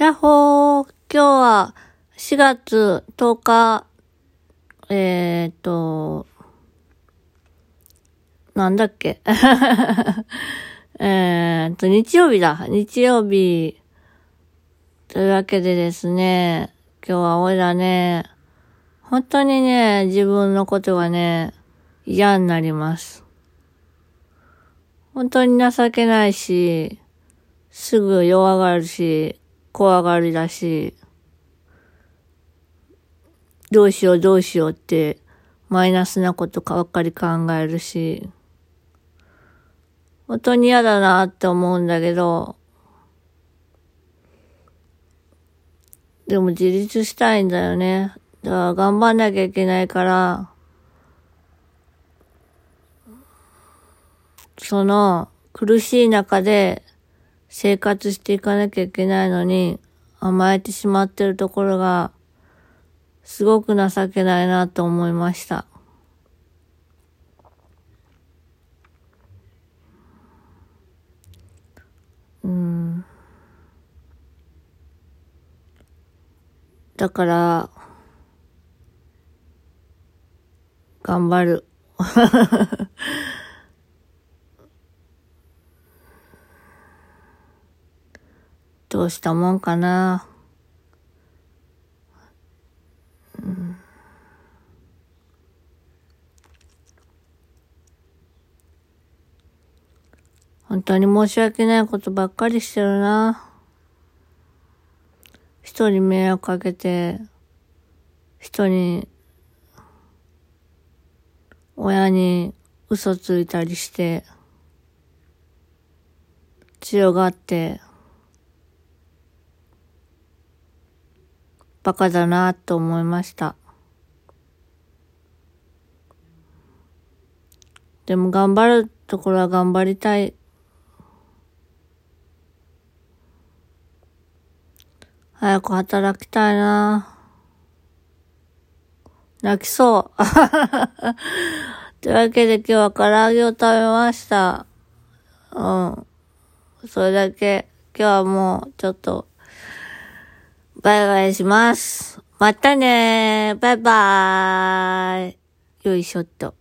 やっほー今日は4月10日、えーっと、なんだっけ？えっと、日曜日だ。日曜日。というわけでですね、今日は俺らね、本当にね、自分のことがね、嫌になります。本当に情けないし、すぐ弱がるし、怖がりだし、どうしようどうしようって、マイナスなことばっかり考えるし、本当に嫌だなって思うんだけど、でも自立したいんだよね。だから頑張んなきゃいけないから、その苦しい中で生活していかなきゃいけないのに甘えてしまってるところがすごく情けないなと思いました。うん。だから、頑張る。どうしたもんかな。うん本当に申し訳ないことばっかりしてるな。人に迷惑かけて、人に、親に嘘ついたりして、強がって、バカだなと思いました。でも頑張るところは頑張りたい。早く働きたいな泣きそう。というわけで今日は唐揚げを食べました。うん。それだけ。今日はもうちょっと、バイバイします。またねバイバーイ。よいしょっと。